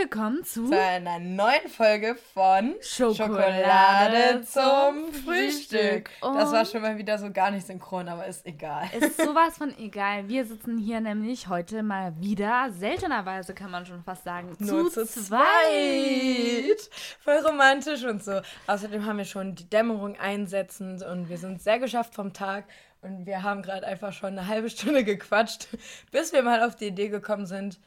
willkommen zu, zu einer neuen Folge von Schokolade, Schokolade zum Frühstück. Das war schon mal wieder so gar nicht synchron, aber ist egal. Ist sowas von egal. Wir sitzen hier nämlich heute mal wieder, seltenerweise kann man schon fast sagen, Nur zu, zu zweit. zweit. Voll romantisch und so. Außerdem haben wir schon die Dämmerung einsetzend und wir sind sehr geschafft vom Tag. Und wir haben gerade einfach schon eine halbe Stunde gequatscht, bis wir mal auf die Idee gekommen sind,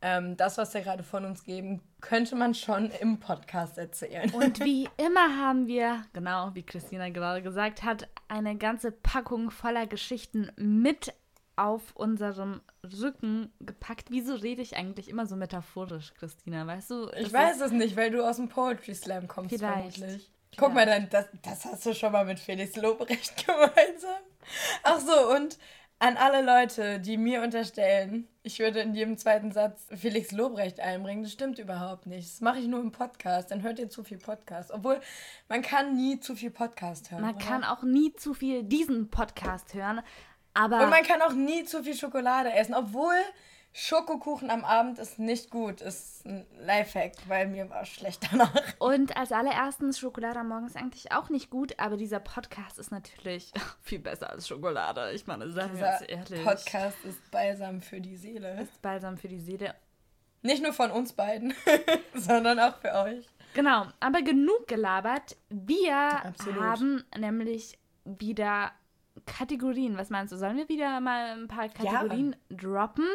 ähm, das, was wir gerade von uns geben, könnte man schon im Podcast erzählen. Und wie immer haben wir, genau wie Christina gerade gesagt hat, eine ganze Packung voller Geschichten mit auf unserem Rücken gepackt. Wieso rede ich eigentlich immer so metaphorisch, Christina? Weißt du? Ich weiß es nicht, weil du aus dem Poetry Slam kommst, Vielleicht. vermutlich. Guck mal, dann, das, das hast du schon mal mit Felix Lobrecht gemeinsam. Ach so, und an alle Leute, die mir unterstellen, ich würde in jedem zweiten Satz Felix Lobrecht einbringen, das stimmt überhaupt nicht. Das mache ich nur im Podcast, dann hört ihr zu viel Podcast. Obwohl, man kann nie zu viel Podcast hören. Man oder? kann auch nie zu viel diesen Podcast hören, aber Und man kann auch nie zu viel Schokolade essen, obwohl Schokokuchen am Abend ist nicht gut. Ist ein Lifehack, weil mir war schlecht danach. Und als allererstens, Schokolade am Morgen ist eigentlich auch nicht gut, aber dieser Podcast ist natürlich viel besser als Schokolade. Ich meine, sagen wir uns ehrlich. Podcast ist balsam für die Seele. Balsam für die Seele. Nicht nur von uns beiden, sondern auch für euch. Genau, aber genug gelabert. Wir Absolut. haben nämlich wieder Kategorien. Was meinst du? Sollen wir wieder mal ein paar Kategorien droppen?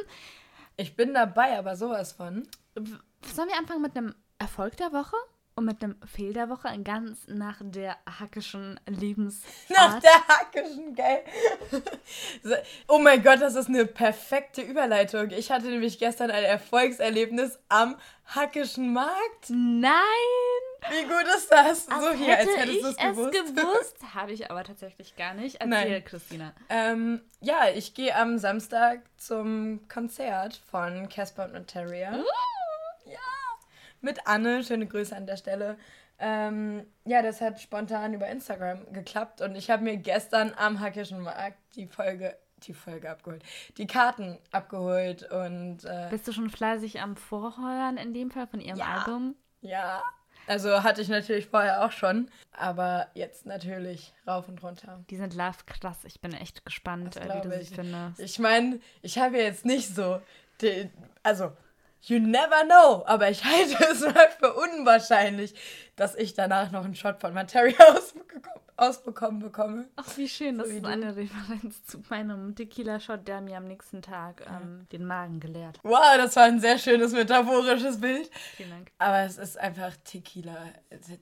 Ich bin dabei, aber sowas von. Sollen wir anfangen mit einem Erfolg der Woche und mit einem Fehl der Woche? Ganz nach der hackischen Lebensart. Nach der Hackischen, geil. Oh mein Gott, das ist eine perfekte Überleitung. Ich hatte nämlich gestern ein Erfolgserlebnis am Hackischen Markt. Nein! Wie gut ist das? Als so hier, als hätte hättest du es es gewusst. gewusst. Habe ich aber tatsächlich gar nicht. Erzähl, Nein. Christina. Ähm, ja, ich gehe am Samstag zum Konzert von Casper und Materia. Ja. Mit Anne, schöne Grüße an der Stelle. Ähm, ja, das hat spontan über Instagram geklappt und ich habe mir gestern am Hackischen Markt die Folge, die Folge abgeholt, die Karten abgeholt und äh, Bist du schon fleißig am Vorheuern in dem Fall von ihrem Ja. Album? ja, also hatte ich natürlich vorher auch schon, aber jetzt natürlich rauf und runter. Die sind live krass. Ich bin echt gespannt, äh, wie du sie ich. findest. Ich meine, ich habe ja jetzt nicht so, den, also, you never know, aber ich halte es mal für unwahrscheinlich, dass ich danach noch einen Shot von Materia ausbekommen, ausbekommen bekomme. Ach, wie schön. Das So ist eine Referenz zu meinem Tequila-Shot, der mir am nächsten Tag ähm, den Magen geleert. hat. Wow, das war ein sehr schönes metaphorisches Bild. Vielen Dank. Aber es ist einfach Tequila.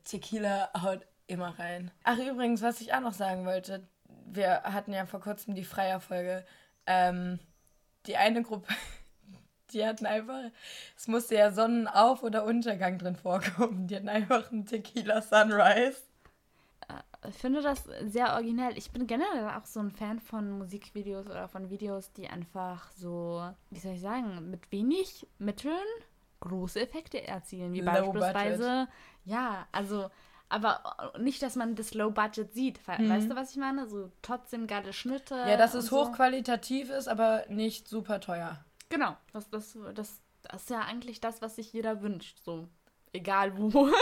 Tequila haut immer rein. Ach, übrigens, was ich auch noch sagen wollte, wir hatten ja vor kurzem die Freierfolge. Ähm, die eine Gruppe, die hatten einfach, es musste ja Sonnenauf- oder Untergang drin vorkommen. Die hatten einfach einen Tequila Sunrise. Ich finde das sehr originell. Ich bin generell auch so ein Fan von Musikvideos oder von Videos, die einfach so, wie soll ich sagen, mit wenig Mitteln große Effekte erzielen. Wie Low beispielsweise, ja, also, aber nicht, dass man das Low Budget sieht. Ve- Weißt du, was ich meine? So trotzdem geile Schnitte. Mhm. Ja, dass es so. hochqualitativ ist, aber nicht super teuer. Genau. Das, das, das, das ist ja eigentlich das, was sich jeder wünscht. So, egal wo.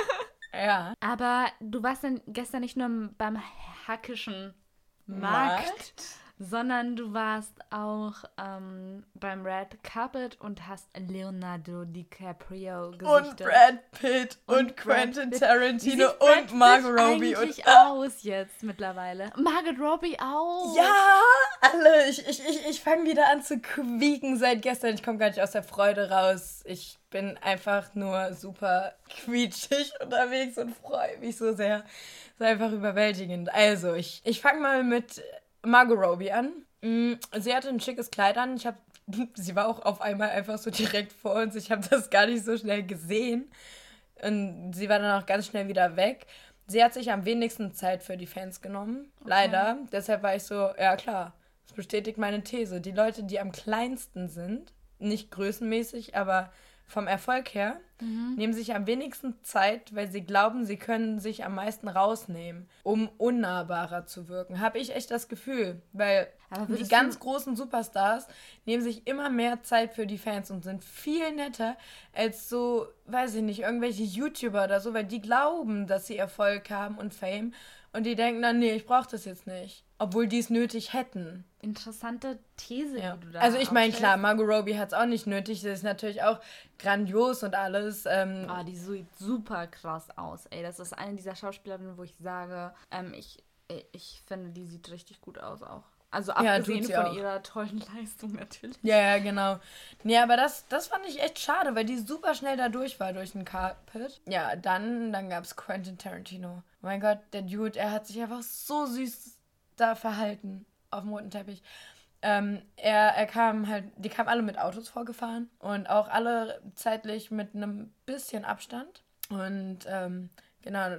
Ja. Aber du warst dann gestern nicht nur beim hackischen Markt, Markt? Sondern du warst auch ähm, beim Red Carpet und hast Leonardo DiCaprio gesichtet. Und Brad Pitt und, Und Quentin Pitt. Tarantino und Margot Robbie. Und eigentlich aus jetzt mittlerweile. Margot Robbie auch. Ja, alle. Ich, ich, ich, ich fange wieder an zu quieken seit gestern. Ich komme gar nicht aus der Freude raus. Ich bin einfach nur super quietschig unterwegs und freue mich so sehr. Das ist einfach überwältigend. Also, ich, ich fange mal mit Margot Robbie an. Mm, Sie hatte ein schickes Kleid an. Ich habe, sie war auch auf einmal einfach so direkt vor uns. Ich habe das gar nicht so schnell gesehen. Und sie war dann auch ganz schnell wieder weg. Sie hat sich am wenigsten Zeit für die Fans genommen. Leider. Deshalb war ich so, ja klar, das bestätigt meine These. Die Leute, die am kleinsten sind, nicht größenmäßig, aber vom Erfolg her, mhm. nehmen sich am wenigsten Zeit, weil sie glauben, sie können sich am meisten rausnehmen, um unnahbarer zu wirken. Habe ich echt das Gefühl, weil die ganz großen Superstars nehmen sich immer mehr Zeit für die Fans und sind viel netter als so, weiß ich nicht, irgendwelche YouTuber oder so, weil die glauben, dass sie Erfolg haben und Fame und die denken dann, nee, ich brauche das jetzt nicht. Obwohl die es nötig hätten. Interessante These, ja. die du da Also ich meine, klar, Margot Robbie hat es auch nicht nötig. Das ist natürlich auch grandios und alles. Ähm, ah, die sieht super krass aus. Ey, das ist eine dieser Schauspielerinnen, wo ich sage, ähm, ich, ich finde, die sieht richtig gut aus auch. Also abgesehen ja, von auch. ihrer tollen Leistung natürlich. Ja, ja, genau. Nee, aber das, das fand ich echt schade, weil die super schnell da durch war durch den Carpet. Ja, dann, dann gab es Quentin Tarantino. Mein Gott, der Dude, er hat sich einfach so süß da verhalten auf dem roten Teppich. Ähm, er, er kam halt, die kamen alle mit Autos vorgefahren und auch alle zeitlich mit einem bisschen Abstand. Und ähm, genau,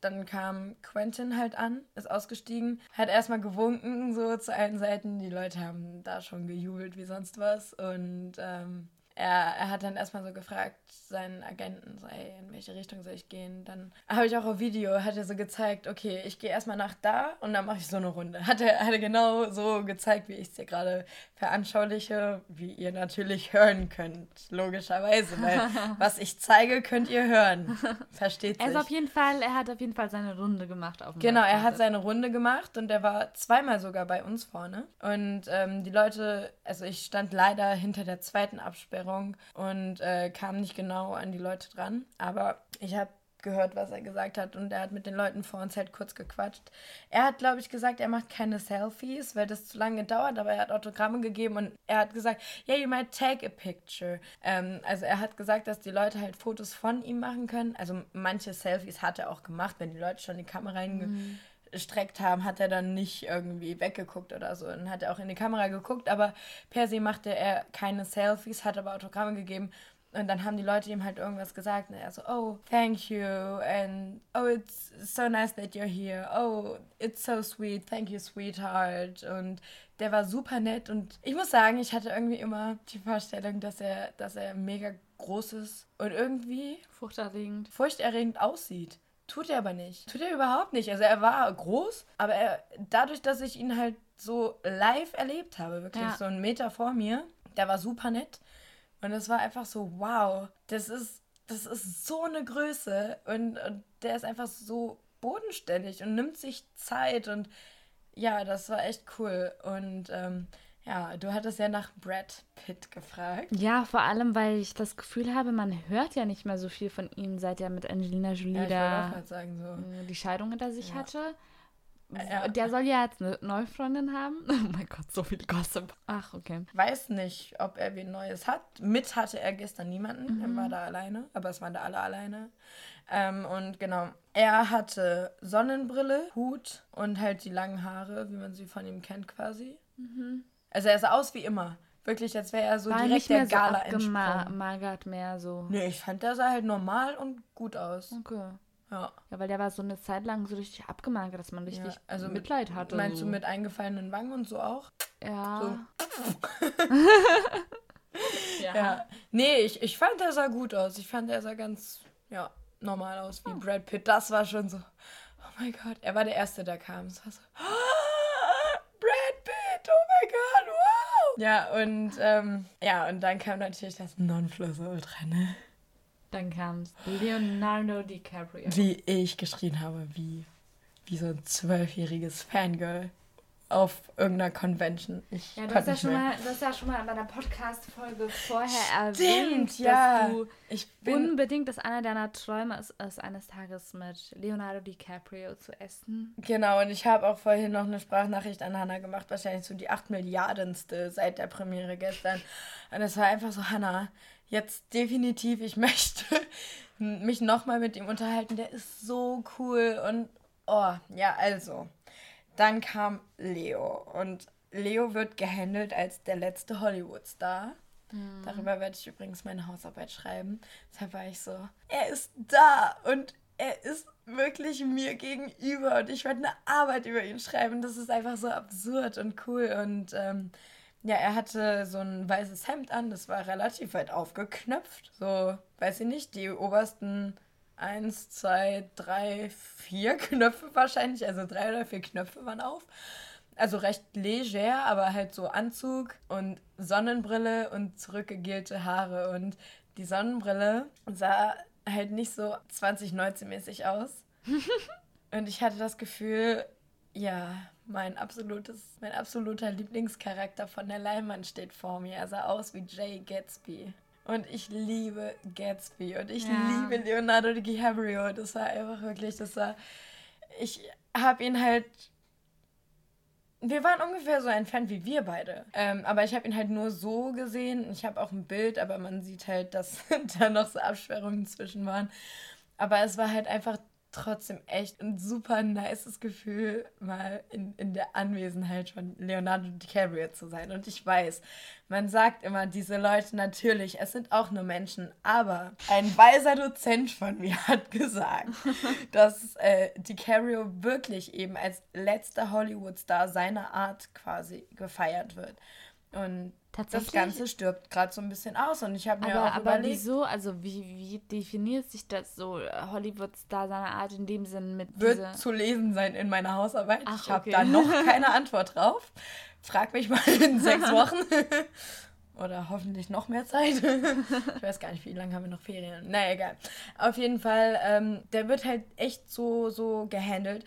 dann kam Quentin halt an, ist ausgestiegen, hat erstmal gewunken, so zu allen Seiten. Die Leute haben da schon gejubelt wie sonst was. Und ähm, er, er hat dann erstmal so gefragt, seinen Agenten, so, ey, in welche Richtung soll ich gehen? Dann habe ich auch auf Video, hat er so gezeigt, okay, ich gehe erstmal nach da und dann mache ich so eine Runde. Hat er, hat er genau so gezeigt, wie ich es dir gerade veranschauliche, wie ihr natürlich hören könnt, logischerweise, weil was ich zeige, könnt ihr hören. Versteht sich. Er ist auf jeden Fall, er hat auf jeden Fall seine Runde gemacht. Auf dem genau, er hat seine Runde gemacht und er war zweimal sogar bei uns vorne. Und ähm, die Leute, also ich stand leider hinter der zweiten Absperrung Erklärung und äh, kam nicht genau an die Leute dran. Aber ich habe gehört, was er gesagt hat und er hat mit den Leuten vor uns halt kurz gequatscht. Er hat, glaube ich, gesagt, er macht keine Selfies, weil das zu lange dauert, aber er hat Autogramme gegeben und er hat gesagt, yeah, you might take a picture. Ähm, also er hat gesagt, dass die Leute halt Fotos von ihm machen können. Also manche Selfies hat er auch gemacht, wenn die Leute schon die Kamera mhm gestreckt haben, hat er dann nicht irgendwie weggeguckt oder so. Dann hat er auch in die Kamera geguckt, aber per se machte er keine Selfies, hat aber Autogramme gegeben. Und dann haben die Leute ihm halt irgendwas gesagt. Und er so, oh, thank you. And oh, it's so nice that you're here. Oh, it's so sweet. Thank you, sweetheart. Und der war super nett. Und ich muss sagen, ich hatte irgendwie immer die Vorstellung, dass er, dass er mega groß ist und irgendwie furchterregend, furchterregend aussieht. Tut er aber nicht. Tut er überhaupt nicht. Also er war groß, aber er, dadurch, dass ich ihn halt so live erlebt habe, wirklich ja. so einen Meter vor mir, der war super nett. Und es war einfach so, wow, das ist, das ist so eine Größe und, und der ist einfach so bodenständig und nimmt sich Zeit und ja, das war echt cool. Und ähm, ja, du hattest ja nach Brad Pitt gefragt. Ja, vor allem, weil ich das Gefühl habe, man hört ja nicht mehr so viel von ihm, seit er mit Angelina Jolie ja, da sagen, so. Äh, die Scheidung hinter sich ja. hatte. Ja. Der soll ja jetzt eine neue Freundin haben. Oh mein Gott, so viel Gossip. Ach, okay. Weiß nicht, ob er wen Neues hat. Mit hatte er gestern niemanden. Mhm. Er war da alleine, aber es waren da alle alleine. Ähm, und genau, er hatte Sonnenbrille, Hut und halt die langen Haare, wie man sie von ihm kennt quasi. Mhm. Also er sah aus wie immer. Wirklich, als wäre er so War direkt nicht mehr der Gala so abgemagert mehr so. Nee, ich fand, der sah halt normal und gut aus. Okay. Ja. Ja, weil der war so eine Zeit lang so richtig abgemagert, dass man richtig ja, also Mitleid hatte. Meinst so. du mit eingefallenen Wangen und so auch? Ja. So. ja. ja. Nee, ich, ich fand, der sah gut aus. Ich fand, er sah ganz, ja, normal aus wie oh. Brad Pitt. Das war schon so, oh mein Gott. Er war der Erste, der kam. Es war so, Ja, und ähm, ja, und dann kam natürlich das Nonplusultra, ne? Dann kam Leonardo DiCaprio. Wie ich geschrien habe, wie, wie so ein zwölfjähriges Fangirl auf irgendeiner Convention. Ich ja, du hast ja, schon mal, du hast ja schon mal in meiner Podcast-Folge vorher Stimmt, erwähnt, ja. dass du ich bin unbedingt, dass einer deiner Träume ist, ist, eines Tages mit Leonardo DiCaprio zu essen. Genau, und ich habe auch vorhin noch eine Sprachnachricht an Hannah gemacht, wahrscheinlich so die 8 Milliardenste seit der Premiere gestern. Und es war einfach so, Hannah, jetzt definitiv, ich möchte mich nochmal mit ihm unterhalten. Der ist so cool und oh, ja, also dann kam Leo und Leo wird gehandelt als der letzte Hollywood-Star. Mhm. Darüber werde ich übrigens meine Hausarbeit schreiben. Deshalb war ich so, er ist da und er ist wirklich mir gegenüber und ich werde eine Arbeit über ihn schreiben. Das ist einfach so absurd und cool und ähm, Ja, er hatte so ein weißes Hemd an, das war relativ weit aufgeknöpft. So, weiß ich nicht, die obersten eins, zwei, drei, vier Knöpfe wahrscheinlich, also drei oder vier Knöpfe waren auf. Also recht leger, aber halt so Anzug und Sonnenbrille und zurückgegelte Haare. Und die Sonnenbrille sah halt nicht so 2019-mäßig aus. und ich hatte das Gefühl, ja, mein absolutes, mein absoluter Lieblingscharakter von der Leinwand steht vor mir. Er sah aus wie Jay Gatsby. Und ich liebe Gatsby und ich ja. liebe Leonardo DiCaprio. Das war einfach wirklich, das war. Ich habe ihn halt. Wir waren ungefähr so ein Fan wie wir beide. Ähm, aber ich habe ihn halt nur so gesehen. Ich habe auch ein Bild, aber man sieht halt, dass da noch so Absperrungen zwischen waren. Aber es war halt einfach trotzdem echt ein super nices Gefühl, mal in, in der Anwesenheit von Leonardo DiCaprio zu sein. Und ich weiß, man sagt immer, diese Leute natürlich, es sind auch nur Menschen, aber ein weiser Dozent von mir hat gesagt, dass äh, DiCaprio wirklich eben als letzter Hollywood-Star seiner Art quasi gefeiert wird. Und das Ganze stirbt gerade so ein bisschen aus und ich habe mir aber, auch aber überlegt... wieso, also wie, wie definiert sich das so, äh, Hollywood-Star seiner Art in dem Sinn mit Wird zu lesen sein in meiner Hausarbeit. Ach, ich habe okay. da noch keine Antwort drauf. Frag mich mal in sechs Wochen. Oder hoffentlich noch mehr Zeit. ich weiß gar nicht, wie lange haben wir noch Ferien. Naja, egal. Auf jeden Fall, ähm, der wird halt echt so, so gehandelt.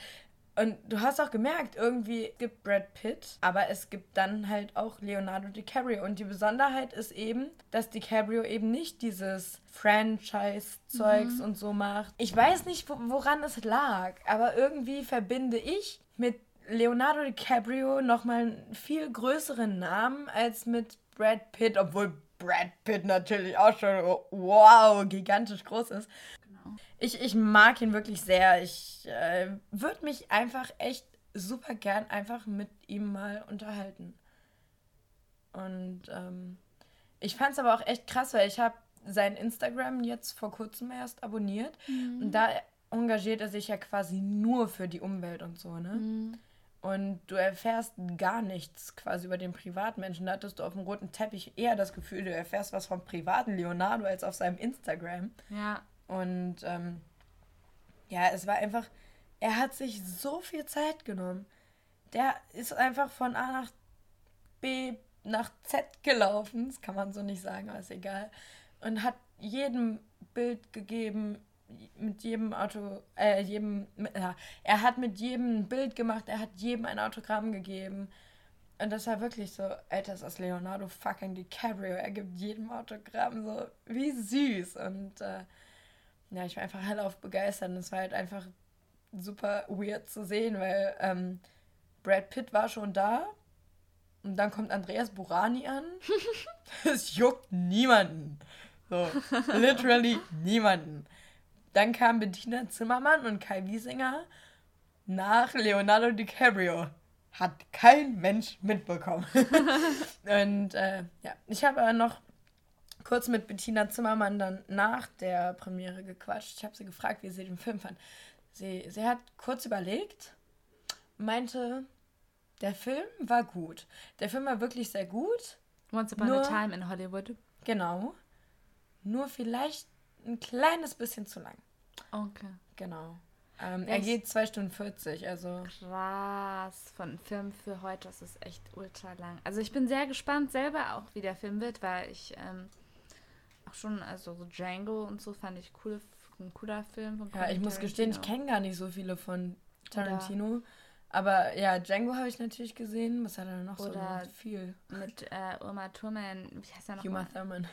Und du hast auch gemerkt, irgendwie gibt Brad Pitt, aber es gibt dann halt auch Leonardo DiCaprio. Und die Besonderheit ist eben, dass DiCaprio eben nicht dieses Franchise-Zeugs mhm. und so macht. Ich weiß nicht, woran es lag, aber irgendwie verbinde ich mit Leonardo DiCaprio nochmal einen viel größeren Namen als mit Brad Pitt, obwohl Brad Pitt natürlich auch schon wow, gigantisch groß ist. Ich, ich mag ihn wirklich sehr. Ich äh, würde mich einfach echt super gern einfach mit ihm mal unterhalten. Und ähm, ich fand es aber auch echt krass, weil ich habe sein Instagram jetzt vor kurzem erst abonniert. Mhm. Und da engagiert er sich ja quasi nur für die Umwelt und so, ne? Mhm. Und du erfährst gar nichts quasi über den Privatmenschen. Da hattest du auf dem roten Teppich eher das Gefühl, du erfährst was vom privaten Leonardo als auf seinem Instagram. Ja. Und ähm, ja, es war einfach, er hat sich so viel Zeit genommen. Der ist einfach von A nach B nach Z gelaufen, das kann man so nicht sagen, aber ist egal. Und hat jedem Bild gegeben, mit jedem Auto, äh, jedem, ja, er hat mit jedem Bild gemacht, er hat jedem ein Autogramm gegeben. Und das war wirklich so, Alter, das ist Leonardo fucking DiCaprio. Er gibt jedem Autogramm so, wie süß. Und äh, ja, ich war einfach hellauf begeistert. Und es war halt einfach super weird zu sehen, weil ähm, Brad Pitt war schon da. Und dann kommt Andreas Burani an. Es juckt niemanden. So, literally niemanden. Dann kam Bettina Zimmermann und Kai Wiesinger nach Leonardo DiCaprio. Hat kein Mensch mitbekommen. und äh, ja, ich habe aber noch kurz mit Bettina Zimmermann dann nach der Premiere gequatscht. Ich habe sie gefragt, wie sie den Film fand. Sie, sie hat kurz überlegt, meinte, der Film war gut. Der Film war wirklich sehr gut. Once Upon nur, a Time in Hollywood. Genau. Nur vielleicht ein kleines bisschen zu lang. Okay. Genau. Ähm, er geht 2 Stunden 40, also. Krass. Von Film für heute, das ist echt ultra lang. Also ich bin sehr gespannt selber auch, wie der Film wird, weil ich ähm, auch schon, also so Django und so fand ich cool, ein cooler Film. Von ja, ich muss gestehen, ich kenne gar nicht so viele von Tarantino. Oder aber ja, Django habe ich natürlich gesehen. Was hat er noch Oder so viel? Mit äh, Uma Thurman. Wie heißt er noch? Uma Thurman.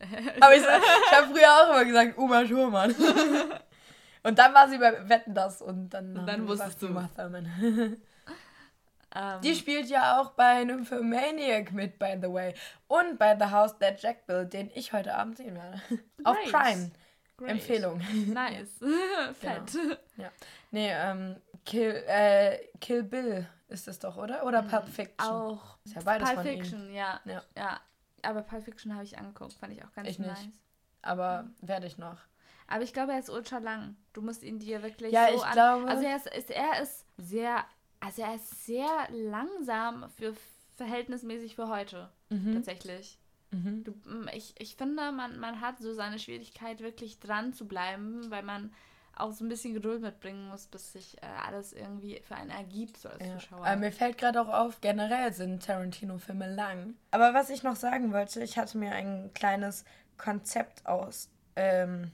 aber ich, ich habe früher auch immer gesagt, Uma Thurman. und dann war sie bei Wetten das und dann, und dann wusstest du. Uma Thurman. Um, die spielt ja auch bei Nymphomaniac mit, by the way. Und bei The House That Jack Built, den ich heute Abend sehen werde. Auf Prime. Great. Empfehlung. Nice. Fett. Genau. Ja. Nee, ähm, Kill, äh, Kill Bill ist es doch, oder? Oder Pulp mhm. Fiction? Auch. Ist ja beides Pulp Fiction. Ja. ja. ja. Aber Pulp Fiction habe ich angeguckt, fand ich auch ganz ich nice. Nicht. Aber mhm. werde ich noch. Aber ich glaube, er ist ultra lang. Du musst ihn dir wirklich ja, so ich an glaube. Also er ist, ist, er ist sehr, also er ist sehr langsam für verhältnismäßig für heute. Mhm. Tatsächlich. Mhm. Du, ich, ich finde, man, man hat so seine Schwierigkeit, wirklich dran zu bleiben, weil man auch so ein bisschen Geduld mitbringen muss, bis sich äh, alles irgendwie für einen ergibt, so als ja. Zuschauer. Aber mir fällt gerade auch auf, generell sind Tarantino-Filme lang. Aber was ich noch sagen wollte, ich hatte mir ein kleines Konzept aus ähm,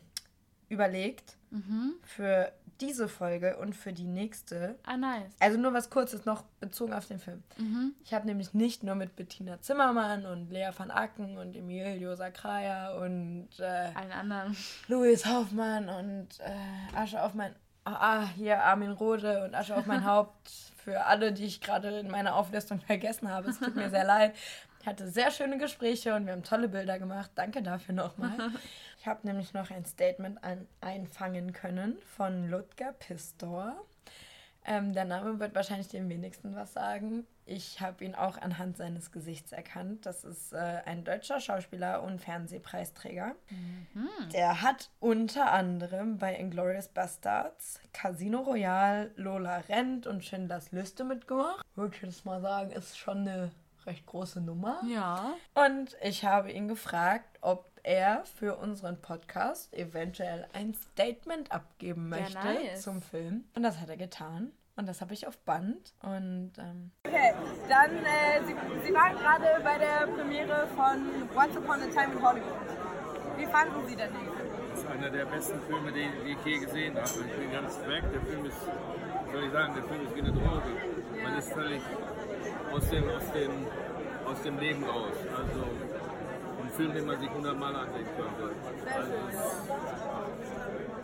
überlegt mhm. für diese Folge und für die nächste. Ah, nice. Also nur was Kurzes noch bezogen auf den Film. Mhm. Ich habe nämlich nicht nur mit Bettina Zimmermann und Lea van Acken und Emilio Sacraia und äh, allen anderen. Louis Hoffmann und äh, Asche auf mein ah, ah, hier Armin Rode und Asche auf mein Haupt für alle, die ich gerade in meiner Auflistung vergessen habe. Es tut mir sehr leid. Ich hatte sehr schöne Gespräche und wir haben tolle Bilder gemacht. Danke dafür nochmal. Ich habe nämlich noch ein Statement an, einfangen können von Ludger Pistor. Ähm, der Name wird wahrscheinlich dem wenigsten was sagen. Ich habe ihn auch anhand seines Gesichts erkannt. Das ist äh, ein deutscher Schauspieler und Fernsehpreisträger. Mhm. Der hat unter anderem bei Inglourious Bastards, Casino Royale, Lola Rent und Schindlers Liste mitgemacht. Würde ich jetzt mal sagen, ist schon eine recht große Nummer. Ja. Und ich habe ihn gefragt, ob er für unseren Podcast eventuell ein Statement abgeben möchte nice. zum Film. Und das hat er getan. Und das habe ich auf Band. Und ähm okay, dann äh, Sie, Sie waren gerade bei der Premiere von Once Upon a Time in Hollywood. Wie fanden Sie den Film? Das ist einer der besten Filme, die, die ich je gesehen habe. Ich bin ganz weg. Der Film ist, soll ich sagen, der Film ist wie eine Droge. Ja. Man ist völlig aus dem, aus dem, aus dem Leben raus. Also Film, den man sich hundertmal ansehen könnte. Also,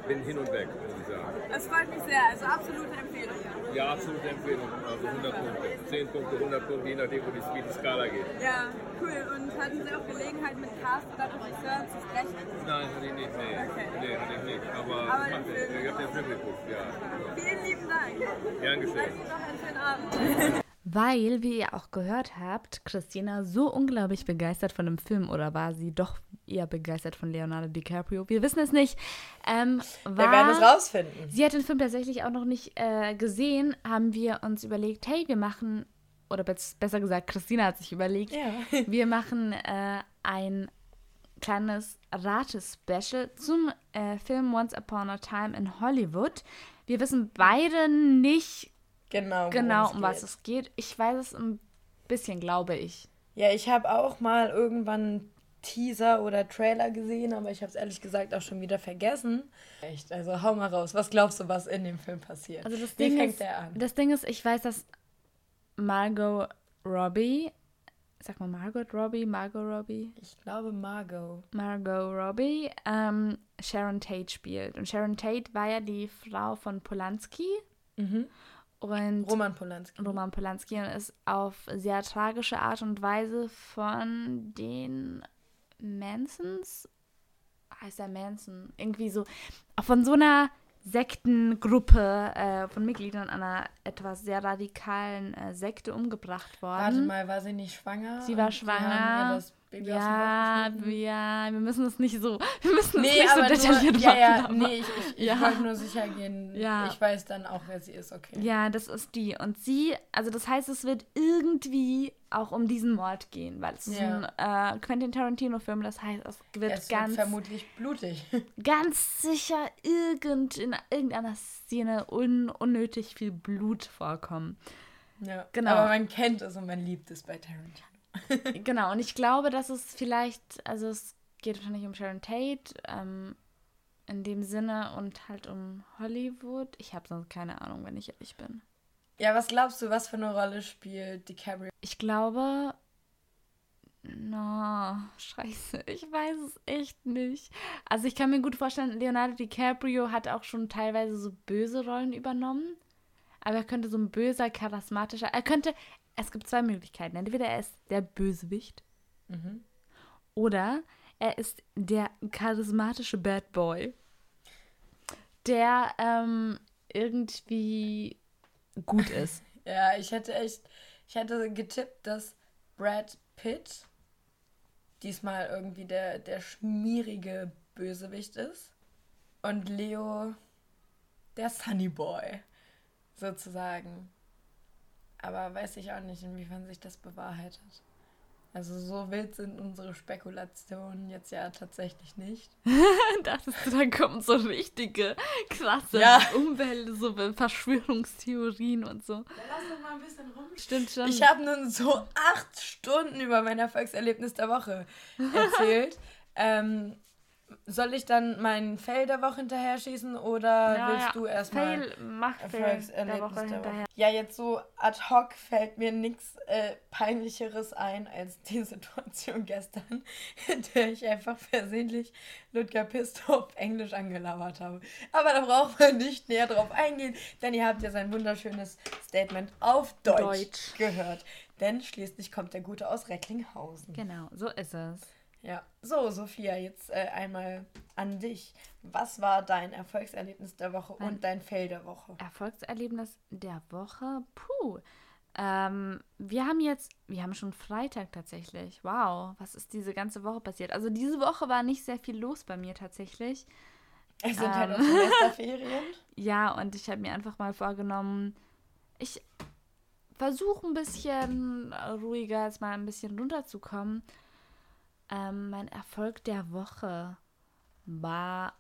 bin hin und weg, muss ich sagen. Das freut mich sehr, also absolute Empfehlung. Ja, absolute Empfehlung, also 100 Punkte. 10 Punkte, 100 Punkte, je nachdem, wo die, wie die Skala geht. Ja, cool. Und hatten Sie auch Gelegenheit, mit Cast oder Regisseur zu sprechen? Nein, hatte ich nicht, nee. Okay. Nee, hatte ich nicht. Aber, Aber ich, ich habe den Film geguckt, ja. Vielen lieben Dank. Gern geschehen. noch einen schönen Abend. Weil, wie ihr auch gehört habt, Christina so unglaublich begeistert von dem Film oder war sie doch eher begeistert von Leonardo DiCaprio? Wir wissen es nicht. Ähm, war, wir werden es rausfinden. Sie hat den Film tatsächlich auch noch nicht äh, gesehen. Haben wir uns überlegt, hey, wir machen, oder besser gesagt, Christina hat sich überlegt, ja. wir machen äh, ein kleines Rate-Special zum äh, Film Once Upon a Time in Hollywood. Wir wissen beide nicht Genau, genau um was es geht. Ich weiß es ein bisschen, glaube ich. Ja, ich habe auch mal irgendwann Teaser oder Trailer gesehen, aber ich habe es ehrlich gesagt auch schon wieder vergessen. Echt, also hau mal raus. Was glaubst du, was in dem Film passiert? Also das Wie Ding fängt ist, der an? Das Ding ist, ich weiß, dass Margot Robbie, sag mal Margot Robbie, Margot Robbie? Ich glaube Margot. Margot Robbie ähm, Sharon Tate spielt. Und Sharon Tate war ja die Frau von Polanski. Mhm. Und Roman Polanski. Roman Polanski und ist auf sehr tragische Art und Weise von den Mansons, heißt er Manson, irgendwie so, von so einer Sektengruppe äh, von Mitgliedern einer etwas sehr radikalen äh, Sekte umgebracht worden. Warte mal, war sie nicht schwanger? Sie war schwanger. Baby ja, ja, wir müssen es nicht so, wir müssen nee, nicht so detailliert nur, machen. Ja, ja, nee, ich, ich, ja. ich wollte nur sicher gehen. Ja. Ich weiß dann auch, wer sie ist, okay. Ja, das ist die. Und sie, also das heißt, es wird irgendwie auch um diesen Mord gehen, weil es ja. ist ein äh, Quentin Tarantino-Film, das heißt, es wird es ganz. Wird vermutlich blutig. Ganz sicher irgend, in irgendeiner Szene un, unnötig viel Blut vorkommen. Ja, genau. Aber man kennt es und man liebt es bei Tarantino. genau, und ich glaube, dass es vielleicht, also es geht wahrscheinlich um Sharon Tate, ähm, in dem Sinne und halt um Hollywood. Ich habe sonst keine Ahnung, wenn ich ehrlich bin. Ja, was glaubst du, was für eine Rolle spielt DiCaprio? Ich glaube, no, scheiße, ich weiß es echt nicht. Also ich kann mir gut vorstellen, Leonardo DiCaprio hat auch schon teilweise so böse Rollen übernommen. Aber er könnte so ein böser, charismatischer, er könnte, es gibt zwei Möglichkeiten. Entweder er ist der Bösewicht mhm. oder er ist der charismatische Bad Boy, der ähm, irgendwie gut ist. ja, ich hätte echt, ich hätte getippt, dass Brad Pitt diesmal irgendwie der, der schmierige Bösewicht ist und Leo der Sunny Boy sozusagen. Aber weiß ich auch nicht, inwiefern sich das bewahrheitet. Also so wild sind unsere Spekulationen jetzt ja tatsächlich nicht. Dachtest du, dann kommen so richtige krasse Ja. Umwelt, so Verschwörungstheorien und so. Lass doch mal ein bisschen rum. Stimmt schon. Ich habe nun so acht Stunden über mein Erfolgserlebnis der Woche erzählt. ähm, soll ich dann meinen Fail der Woche hinterher schießen oder Ja, willst ja. du erstmal Fail, mach Fail der Erfolgserlebnis Woche hinterher. Ja, jetzt so ad hoc fällt mir nichts äh, peinlicheres ein als die Situation gestern, in der ich einfach versehentlich Ludger Pisto auf Englisch angelabert habe. Aber da braucht man nicht näher drauf eingehen, denn ihr habt ja sein wunderschönes Statement auf Deutsch, Deutsch. gehört. Denn schließlich kommt der Gute aus Recklinghausen. Genau, so ist es. Ja, so Sophia, jetzt äh, einmal an dich. Was war dein Erfolgserlebnis der Woche Mein- und dein Fail der Woche? Erfolgserlebnis der Woche. Puh. Ähm, wir haben jetzt, wir haben schon Freitag tatsächlich. Wow, was ist diese ganze Woche passiert? Also diese Woche war nicht sehr viel los bei mir tatsächlich. Es sind halt Ähm. auch Semesterferien. Ja, und ich habe mir einfach mal vorgenommen, ich versuche ein bisschen ruhiger, jetzt mal ein bisschen runterzukommen. Ähm, mein Erfolg der Woche war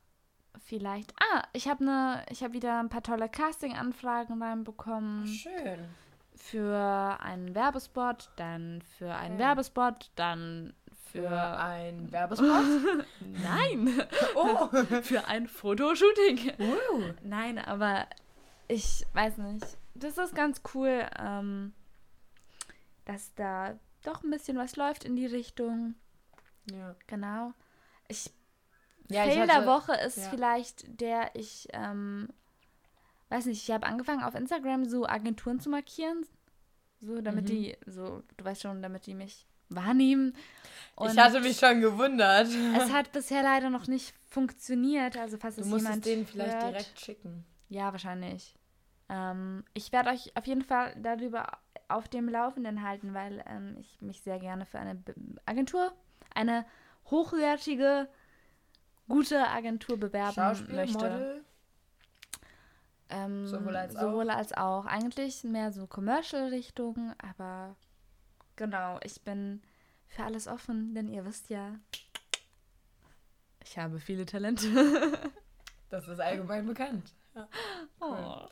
vielleicht. Ah, ich habe ne, ich habe wieder ein paar tolle Casting-Anfragen reinbekommen Schön. für einen Werbespot, dann für einen Okay. Werbespot, dann Für für ein Werbespot. nein, oh. für ein Fotoshooting. Uh. Nein, aber ich weiß nicht. Das ist ganz cool, ähm, dass da doch ein bisschen was läuft in die Richtung. Ja. Genau. Ich, Ja, ich Fail der hatte- Woche ist ja. vielleicht der, ich, ähm, weiß nicht, ich habe angefangen auf Instagram so Agenturen zu markieren. So, damit Mhm. die, so, du weißt schon, damit die mich wahrnehmen. Ich hatte mich schon gewundert. Es hat bisher leider noch nicht funktioniert. Also, falls Du es musst jemand es denen vielleicht hört, direkt schicken. Ja, wahrscheinlich. Ähm, ich werde euch auf jeden Fall darüber auf dem Laufenden halten, weil ähm, ich mich sehr gerne für eine Agentur, eine hochwertige, gute Agentur bewerben möchte. Model. Ähm, Sowohl als sowohl als auch. Eigentlich mehr so Commercial-Richtung, aber genau, ich bin für alles offen, denn ihr wisst ja, ich habe viele Talente. Das ist allgemein bekannt. Oh.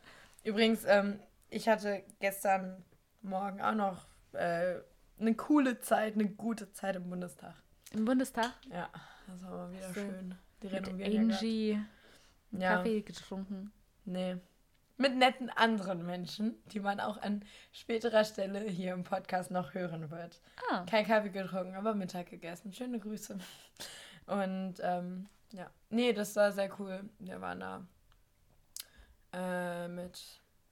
Übrigens, ähm, ich hatte gestern Morgen auch noch äh, eine coole Zeit, eine gute Zeit im Bundestag. Im Bundestag Ja, das war wieder So. schön. Die mit renovieren grad. Angie Ja, Kaffee getrunken. nee. Mit netten anderen Menschen, die man auch an späterer Stelle hier im Podcast noch hören wird. Ah, Kein Kaffee getrunken, aber Mittag gegessen. Schöne Grüße. Und ähm, ja, nee, das war sehr cool. Wir waren da äh, mit,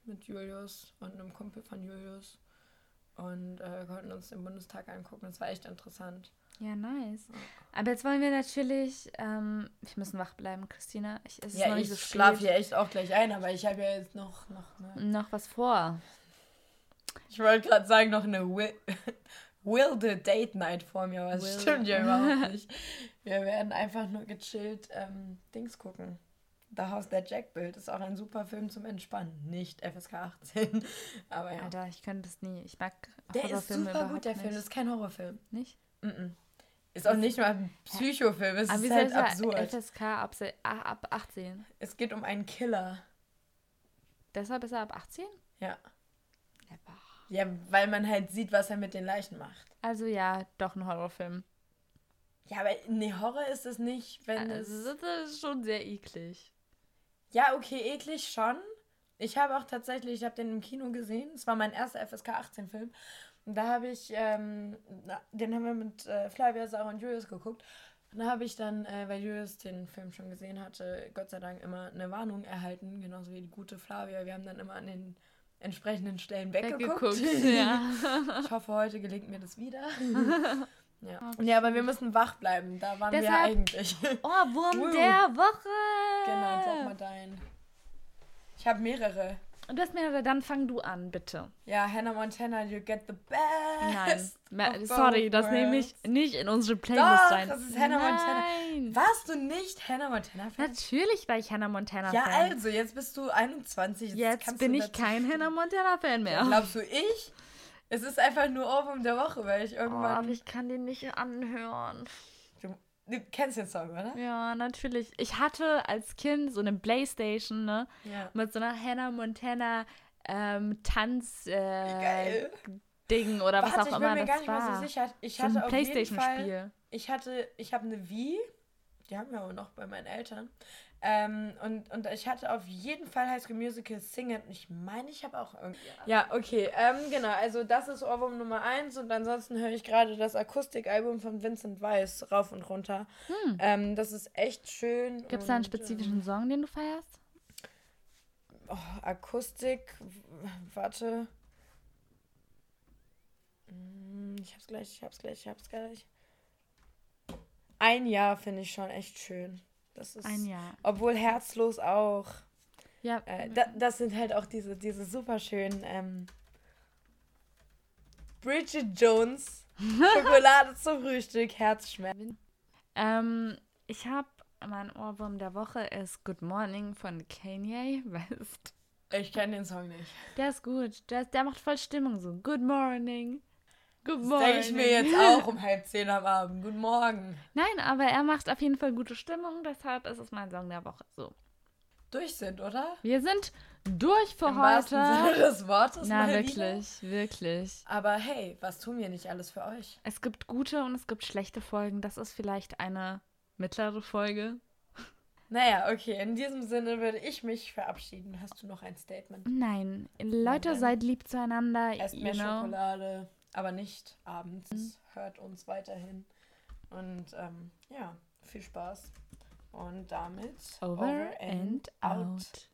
mit Julius und einem Kumpel von Julius und äh, konnten uns den Bundestag angucken. Das war echt interessant. Ja, nice. Aber jetzt wollen wir natürlich, ähm, wir müssen wach bleiben, Christina. Ich, es ist ja, noch ich so schlafe hier echt auch gleich ein, aber ich habe ja jetzt noch, noch eine, Noch was vor. ich wollte gerade sagen, noch eine wi wilde Date Night vor mir, aber das stimmt ja überhaupt nicht. Wir werden einfach nur gechillt ähm, Dings gucken. The House That Jack Built ist auch ein super Film zum Entspannen. Nicht FSK 18, aber ja. Alter, ich könnte das nie. Ich mag der ist Horrorfilme super gut, der Film. nicht. Das ist kein Horrorfilm. nicht? Mm-mm. Ist auch nicht mal ein Psychofilm, es Aber wie ist halt es absurd. FSK ab, ah, ab 18? Es geht um einen Killer. Deshalb ist er ab 18? Ja. Never. Ja, weil man halt sieht, was er mit den Leichen macht. Also ja, doch ein Horrorfilm. Ja, aber nee, Horror ist es nicht, wenn es... Also, das ist schon sehr eklig. Ja, okay, eklig schon. Ich habe auch tatsächlich, ich habe den im Kino gesehen. Es war mein erster FSK 18 Film. Und da habe ich, ähm, den haben wir mit äh, Flavia, Sarah und Julius geguckt. Und da habe ich dann, äh, weil Julius den Film schon gesehen hatte, Gott sei Dank immer eine Warnung erhalten, genauso wie die gute Flavia. Wir haben dann immer an den entsprechenden Stellen weggeguckt. Weggeguckt, ja. Ich hoffe, heute gelingt mir das wieder. ja. Okay. ja, aber wir müssen wach bleiben. Da waren wir ja Deshalb- eigentlich. Oh, Wurm der Woche! Genau, sag mal dein. Ich habe mehrere. Und das mir, dann fang du an, bitte. Ja, Hannah Montana, you get the best. Nein, sorry, das nehme ich nicht in unsere Playlist Doch, rein. das ist Hannah Montana. Nein. Warst du nicht Hannah Montana-Fan? Natürlich war ich Hannah Montana Ja, Fan. also, jetzt bist du 21. Jetzt kannst bin ich kein. Hannah Montana Fan mehr. Glaubst du, ich? Es ist einfach nur Ohrwurm der Woche, weil ich Oh, irgendwann... aber ich kann den nicht anhören. Du, kennst den Song, oder? Ja, natürlich. Ich hatte als Kind so eine Playstation, ne? Ja. Mit so einer Hannah Montana ähm, Tanz äh. Ding oder was Warte, auch ich bin immer mir das gar nicht war. mehr so sicher. Ich so ein hatte auf jeden Fall... Playstation-Spiel. Ich hatte... Ich habe eine Wii. Die haben wir aber noch bei meinen Eltern. Ähm, und, und ich hatte auf jeden Fall High School Musical Singen. Und ich meine, ich habe auch irgendwie... Ja, okay. Ähm, genau, also das ist Ohrwurm Nummer 1. Und ansonsten höre ich gerade das Akustikalbum von Vincent Weiss rauf und runter. Ähm, das ist echt schön. Gibt es da einen und, spezifischen Song, den du feierst? Oh, Akustik, warte. Hm, Ich hab's gleich, ich hab's gleich, ich hab's gleich. Ein Jahr finde ich schon echt schön. Das ist, Ein Jahr. Obwohl herzlos auch. Ja, Äh, da, das sind halt auch diese, diese super schönen ähm, Bridget Jones Schokolade zum Frühstück, Herzschmerz. ähm, ich habe mein Ohrwurm der Woche ist Good Morning von Kanye West. Ich kenne den Song nicht. Der ist gut. Der, ist- der macht voll Stimmung so. Good Morning. Good Morning. denke ich mir jetzt auch um halb zehn am Abend. Guten Morgen. Nein, aber er macht auf jeden Fall gute Stimmung, deshalb ist es mein Song der Woche. So. Durch sind, oder? Wir sind durch für Im wahrsten Sinne heute. des Wortes. Na, wirklich, Wieder. wirklich. Aber hey, was tun wir nicht alles für euch? Es gibt gute und es gibt schlechte Folgen. Das ist vielleicht eine mittlere Folge. Naja, okay, in diesem Sinne würde ich mich verabschieden. Hast du noch ein Statement? Nein, Leute, seid lieb zueinander. Esst mehr know. Schokolade, aber nicht abends. Hört uns weiterhin. Und ähm, ja, viel Spaß. Und damit Over and out.